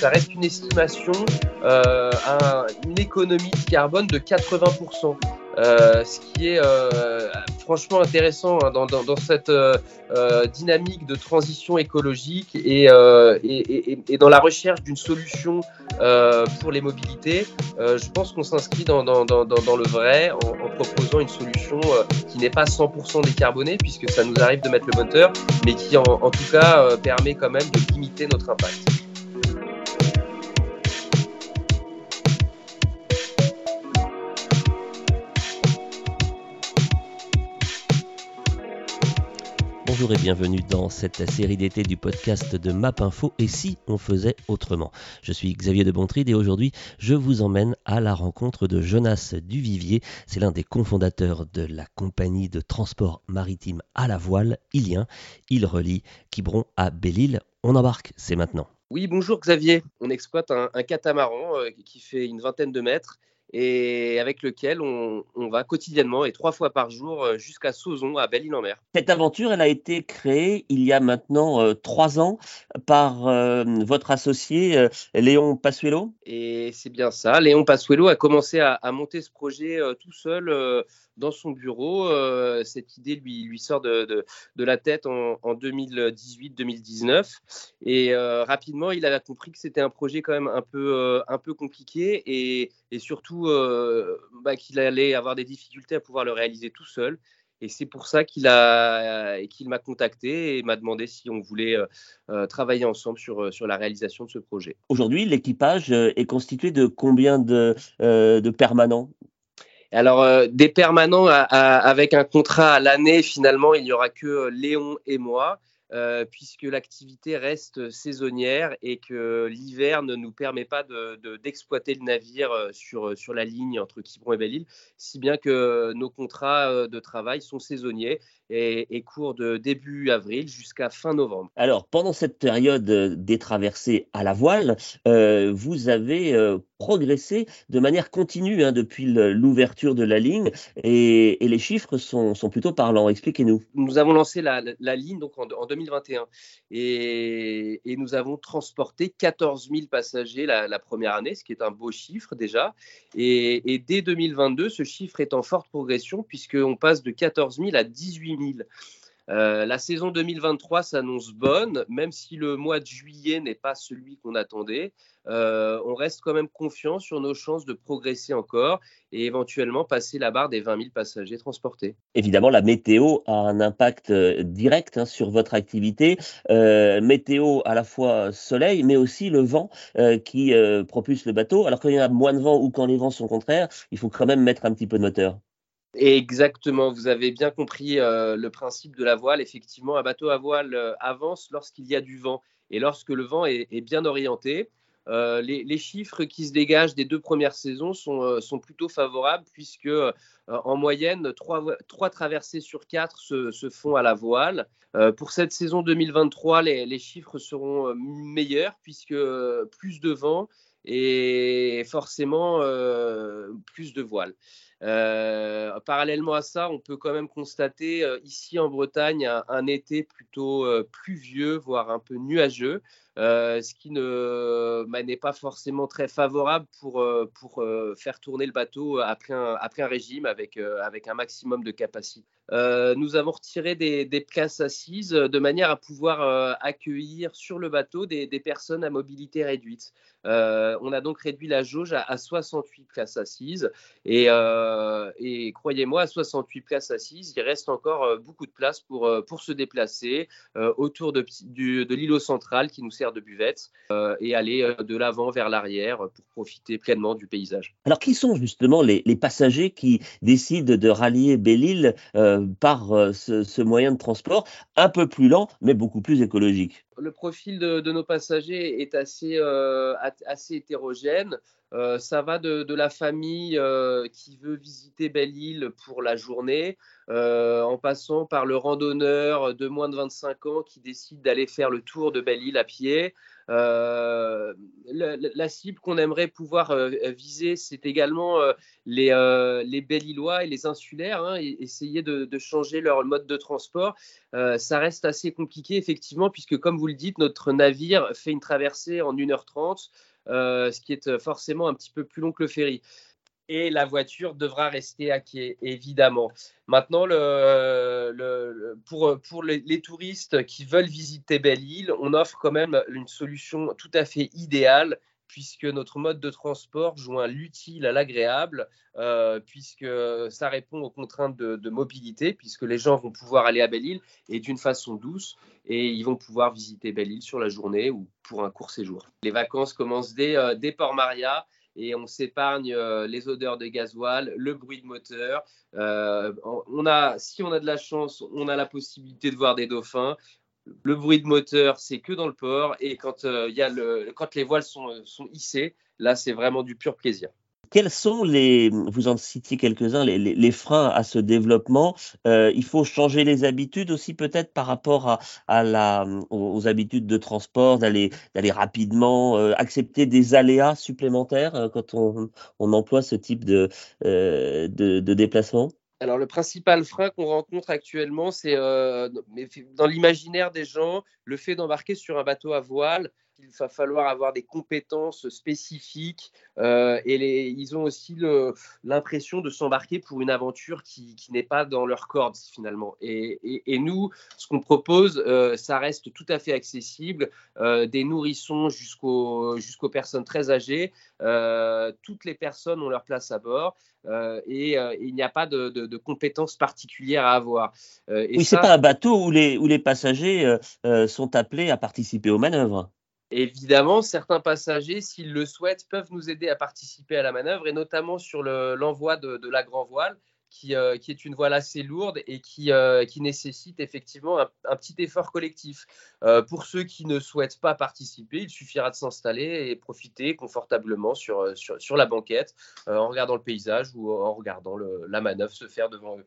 ça reste une estimation, une économie de carbone de 80%. Euh, ce qui est euh, franchement intéressant hein, dans, cette euh, dynamique de transition écologique et, dans la recherche d'une solution pour les mobilités. je pense qu'on s'inscrit dans, le vrai en, proposant une solution qui n'est pas 100% décarbonée puisque ça nous arrive de mettre le moteur, mais qui en tout cas permet quand même de limiter notre impact. Bonjour et bienvenue dans cette série d'été du podcast de MapInfo et si on faisait autrement. Je suis Xavier de Bontride et aujourd'hui je vous emmène à la rencontre de Jonas Duvivier. C'est l'un des cofondateurs de la compagnie de transport maritime à la voile, Ilien. Il relie Quiberon à Belle-Île. On embarque, c'est maintenant. Oui, bonjour Xavier. On exploite un, catamaran euh, qui fait une vingtaine de mètres et avec lequel on, va quotidiennement et trois fois par jour euh, jusqu'à Sauzon, à Belle-Île-en-Mer. Cette aventure, elle a été créée il y a maintenant euh, trois ans par euh, votre associé Léon Passuelo? Et c'est bien ça. Léon Passuelo a commencé à, monter ce projet tout seul dans son bureau. cette idée lui, sort de, la tête en, 2018-2019. Et rapidement, il a compris que c'était un projet quand même un peu, peu compliqué et, surtout euh, bah, qu'il allait avoir des difficultés à pouvoir le réaliser tout seul. Et c'est pour ça qu'il m'a contacté et m'a demandé si on voulait euh, euh, travailler ensemble sur, la réalisation de ce projet. Aujourd'hui, l'équipage est constitué de combien de permanents? Alors, des permanents avec un contrat à l'année, finalement, il n'y aura que Léon et moi. Euh, puisque l'activité reste saisonnière et que l'hiver ne nous permet pas d'exploiter de, le navire euh, sur, sur la ligne entre Quiberon et Belle-Île, si bien que nos contrats euh, de travail sont saisonniers et, et courent de début avril jusqu'à fin novembre. Alors, pendant cette période des traversées à la voile, vous avez progressé de manière continue hein, depuis l'ouverture de la ligne et, les chiffres sont, sont, plutôt parlants. Expliquez-nous. Nous avons lancé la, la ligne donc en, en 2021 et, et, nous avons transporté 14 000 passagers la, la, première année, ce qui est un beau chiffre déjà. Et, et dès 2022, ce chiffre est en forte progression puisqu'on passe de 14 000 à 18 000. Euh, la saison 2023 s'annonce bonne, même si le mois de juillet n'est pas celui qu'on attendait. Euh, on reste quand même confiant sur nos chances de progresser encore et éventuellement passer la barre des 20 000 passagers transportés. Évidemment, la météo a un impact euh, direct hein, sur votre activité. météo à la fois soleil, mais aussi le vent qui propulse le bateau. Alors quand il y a moins de vent ou quand les vents sont contraires, il faut quand même mettre un petit peu de moteur. Exactement, vous avez bien compris euh, le principe de la voile. Effectivement, un bateau à voile euh, avance lorsqu'il y a du vent et lorsque le vent est, bien orienté. Euh, les, chiffres qui se dégagent des deux premières saisons sont, plutôt favorables puisque en moyenne, trois, traversées sur quatre se, font à la voile. pour cette saison 2023, les, chiffres seront meilleurs puisque plus de vent et forcément plus de voiles. Euh, parallèlement à ça, on peut quand même constater euh, ici en Bretagne un, été plutôt euh, pluvieux, voire un peu nuageux, ce qui bah, n'est pas forcément très favorable pour, faire tourner le bateau après un, régime avec, un maximum de capacité. nous avons retiré des, places assises de manière à pouvoir accueillir sur le bateau des, des personnes à mobilité réduite. on a donc réduit la jauge à, à 68 places assises et euh, et croyez-moi, à 68 places assises, il reste encore euh, beaucoup de place pour, euh, pour se déplacer autour de, de l'îlot central qui nous sert de buvette et aller de l'avant vers l'arrière pour profiter pleinement du paysage. Alors, qui sont justement les, passagers qui décident de rallier Belle-Île par ce, moyen de transport un peu plus lent, mais beaucoup plus écologique? Le profil de, nos passagers est assez, assez hétérogène. Euh, ça va de, la famille euh, qui veut visiter Belle-Île pour la journée en passant par le randonneur de moins de 25 ans qui décide d'aller faire le tour de Belle-Île à pied. la, la, cible qu'on aimerait pouvoir viser, c'est également les, les Belle-Îlois et les insulaires, hein, essayer de, changer leur mode de transport. ça reste assez compliqué, effectivement, puisque, comme vous le dites, notre navire fait une traversée en 1h30. Euh, ce qui est euh, forcément un petit peu plus long que le ferry. Et la voiture devra rester à quai, évidemment. Maintenant, pour, pour les, touristes qui veulent visiter Belle-Île, on offre quand même une solution tout à fait idéale puisque notre mode de transport joint l'utile à l'agréable, euh, puisque ça répond aux contraintes de, mobilité, puisque les gens vont pouvoir aller à Belle-Île et d'une façon douce, et ils vont pouvoir visiter Belle-Île sur la journée ou pour un court séjour. Les vacances commencent dès, euh, Port-Maria et on s'épargne euh, les odeurs de gasoil, le bruit de moteur. on a, si on a de la chance, on a la possibilité de voir des dauphins le bruit de moteur, c'est que dans le port. Et quand, euh, y a quand les voiles euh, sont hissées, là, c'est vraiment du pur plaisir. Quels sont les, vous en citiez quelques-uns, les, freins à ce développement euh, Il faut changer les habitudes aussi peut-être par rapport aux, habitudes de transport, d'aller rapidement, accepter des aléas supplémentaires quand on, emploie ce type de, déplacement? Alors, le principal frein qu'on rencontre actuellement, c'est euh, dans l'imaginaire des gens, le fait d'embarquer sur un bateau à voile. Il va falloir avoir des compétences spécifiques euh, et ils ont aussi l'impression de s'embarquer pour une aventure qui, n'est pas dans leur corde finalement. Et, nous, ce qu'on propose, euh, ça reste tout à fait accessible, des nourrissons jusqu'aux personnes très âgées. toutes les personnes ont leur place à bord. Euh, et, euh, il n'y a pas de, compétences particulières à avoir. Euh, et oui, c'est pas un bateau où les, où les passagers sont appelés à participer aux manœuvres. Évidemment, certains passagers, s'ils le souhaitent, peuvent nous aider à participer à la manœuvre, et notamment sur l'envoi de, la grand voile. Euh, qui, est une voile assez lourde et qui, euh, nécessite effectivement un, petit effort collectif. Euh, pour ceux qui ne souhaitent pas participer, il suffira de s'installer et profiter confortablement sur, sur, la banquette en regardant le paysage ou en regardant la manœuvre se faire devant eux.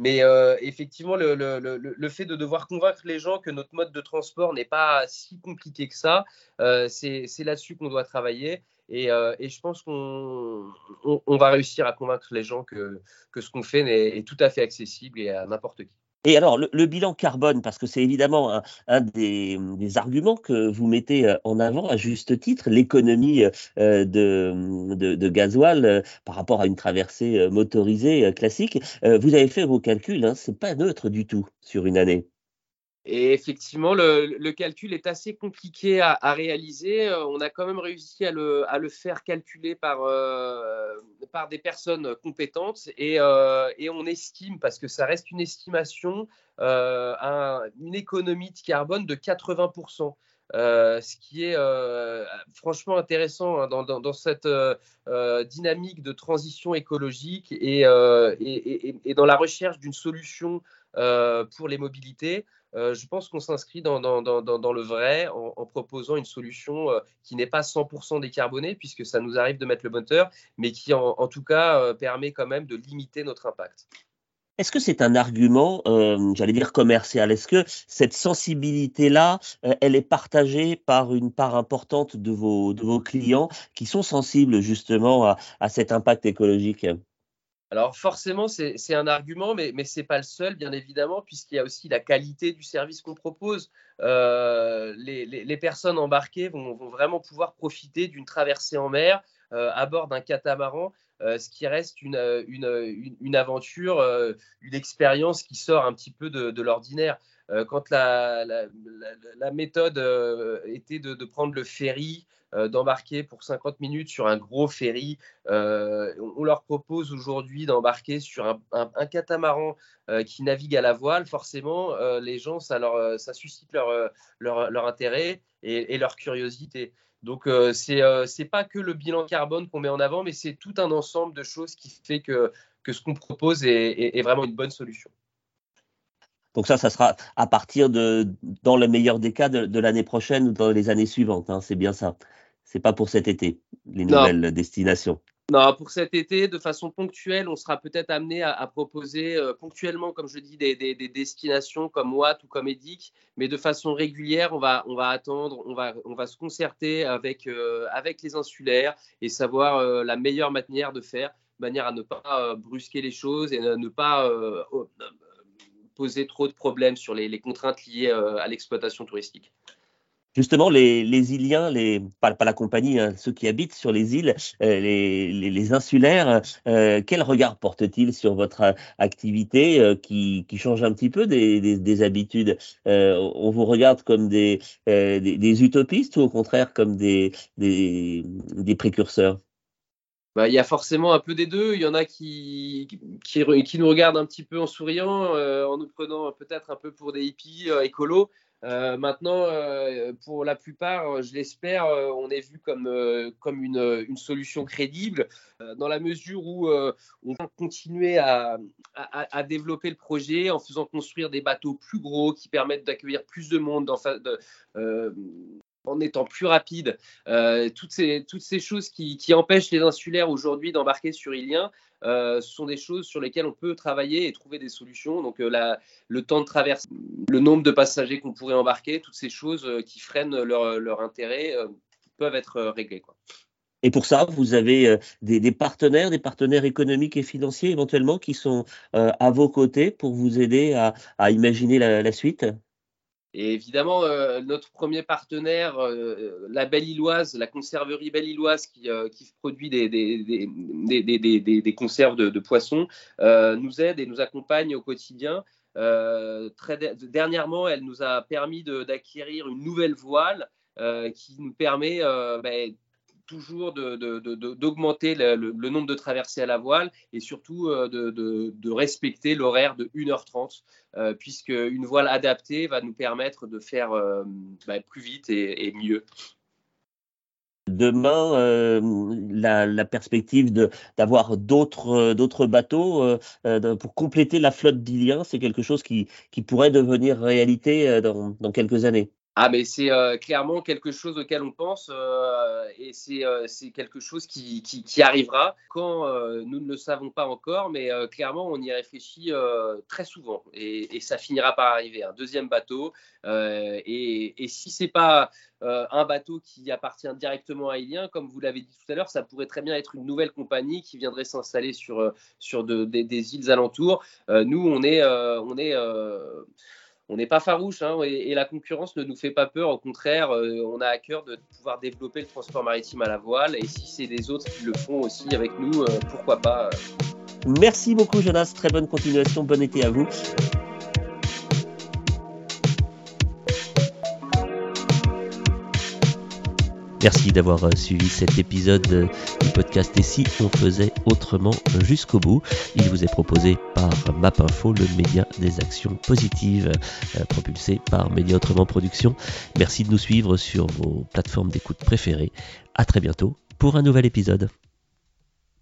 Mais effectivement, le, le, fait de devoir convaincre les gens que notre mode de transport n'est pas si compliqué que ça, c'est là-dessus qu'on doit travailler. Euh, et, je pense qu'on va réussir à convaincre les gens que, ce qu'on fait est, tout à fait accessible et à n'importe qui. Et alors, le, bilan carbone, parce que c'est évidemment un, des, arguments que vous mettez euh, en avant à juste titre, l'économie euh, de, de, gasoil par rapport à une traversée motorisée classique. Vous avez fait vos calculs, hein, c'est pas neutre du tout sur une année. Et effectivement, le, calcul est assez compliqué à, réaliser. Euh, on a quand même réussi à le, faire calculer par, euh, par des personnes compétentes et, euh, et, on estime, parce que ça reste une estimation, une économie de carbone de 80%. ce qui est franchement intéressant hein, dans, cette dynamique de transition écologique et dans la recherche d'une solution pour les mobilités. Euh, je pense qu'on s'inscrit dans, le vrai en, proposant une solution euh, qui n'est pas 100% décarbonée, puisque ça nous arrive de mettre le moteur, mais qui en, tout cas euh, permet quand même de limiter notre impact. Est-ce que c'est un argument, j'allais dire commercial? Est-ce que cette sensibilité-là, elle est partagée par une part importante de vos, de vos clients qui sont sensibles justement à cet impact écologique? Alors forcément, c'est un argument, mais, ce n'est pas le seul, bien évidemment, puisqu'il y a aussi la qualité du service qu'on propose. Euh, les, personnes embarquées vont, vraiment pouvoir profiter d'une traversée en mer euh, à bord d'un catamaran, euh, ce qui reste une, une, aventure, une expérience qui sort un petit peu de, l'ordinaire. quand la, la, méthode était de, prendre le ferry, d'embarquer pour 50 minutes sur un gros ferry. Euh, on leur propose aujourd'hui d'embarquer sur un, catamaran euh, qui navigue à la voile. Forcément, les gens, ça, leur, ça suscite leur, leur, intérêt et, leur curiosité. Donc, ce n'est pas que le bilan carbone qu'on met en avant, mais c'est tout un ensemble de choses qui fait que, que ce qu'on propose est, vraiment une bonne solution. Donc ça, ça sera à partir de, dans le meilleur des cas, de, l'année prochaine ou dans les années suivantes. Hein, c'est bien ça. C'est pas pour cet été, les nouvelles destinations. non, pour cet été, de façon ponctuelle, on sera peut-être amené à, proposer euh, ponctuellement, comme je dis, des, destinations comme Watt ou comme Edic, mais de façon régulière, on va, on va attendre, on va, on va se concerter avec, euh, avec les insulaires et savoir euh, la meilleure manière de faire, de manière à ne pas brusquer les choses et ne pas poser trop de problèmes sur les contraintes liées à l'exploitation touristique. Justement, les, les Iliens, les, pas, pas la compagnie, hein, ceux qui habitent sur les îles, euh, les, les, insulaires, euh, quel regard portent-ils sur votre euh, activité qui, qui, change un petit peu des, des, habitudes? On vous regarde comme des, des, utopistes ou au contraire comme des, des, précurseurs? Bah, il y a forcément un peu des deux. Il y en a qui, qui, qui nous regardent un petit peu en souriant, en nous prenant peut-être un peu pour des hippies écolos. Euh, maintenant, euh, pour la plupart, je l'espère, euh, on est vu comme, comme une, solution crédible, dans la mesure où on va continuer à, à, développer le projet en faisant construire des bateaux plus gros qui permettent d'accueillir plus de monde dans, en étant plus rapide, euh, toutes, ces, choses qui, empêchent les insulaires aujourd'hui d'embarquer sur Ilien, euh, sont des choses sur lesquelles on peut travailler et trouver des solutions. Donc euh, le temps de traverse, le nombre de passagers qu'on pourrait embarquer, toutes ces choses qui freinent leur, intérêt peuvent être réglées. Et pour ça, vous avez des, partenaires, des partenaires économiques et financiers éventuellement qui sont à vos côtés pour vous aider à, imaginer la suite? Et évidemment, euh, notre premier partenaire, euh, la Belle Illoise, la conserverie Belle Illoise qui, euh, qui produit des, des, des, des conserves de, poissons, nous aide et nous accompagne au quotidien. très dernièrement, elle nous a permis d'acquérir une nouvelle voile qui nous permet ben, toujours d'augmenter le, nombre de traversées à la voile et surtout euh, de, respecter l'horaire de 1h30, euh, puisque une voile adaptée va nous permettre de faire euh, bah, plus vite et, mieux. Demain, la, perspective d'avoir d'autres bateaux pour compléter la flotte d'Ilien, c'est quelque chose qui, pourrait devenir réalité dans quelques années. Ah, mais c'est euh, clairement quelque chose auquel on pense euh, et euh, c'est quelque chose qui, qui, arrivera quand nous ne le savons pas encore, mais clairement on y réfléchit très souvent et, et, ça finira par arriver. Un deuxième bateau et, et, si c'est pas un bateau qui appartient directement à Ilien, comme vous l'avez dit tout à l'heure, ça pourrait très bien être une nouvelle compagnie qui viendrait s'installer sur, sur de, des, des, îles alentours. nous, on est, on est on n'est pas farouche hein, et, la concurrence ne nous fait pas peur. Au contraire, euh, on a à cœur de pouvoir développer le transport maritime à la voile. Et si c'est des autres qui le font aussi avec nous, euh, pourquoi pas euh. Merci beaucoup Jonas, très bonne continuation, bon été à vous. Merci d'avoir euh, suivi cet épisode euh, du podcast Et si on faisait autrement jusqu'au bout. Il vous est proposé par MapInfo, le média des actions positives, euh, propulsé par Média Autrement Production. Merci de nous suivre sur vos plateformes d'écoute préférées. À très bientôt pour un nouvel épisode.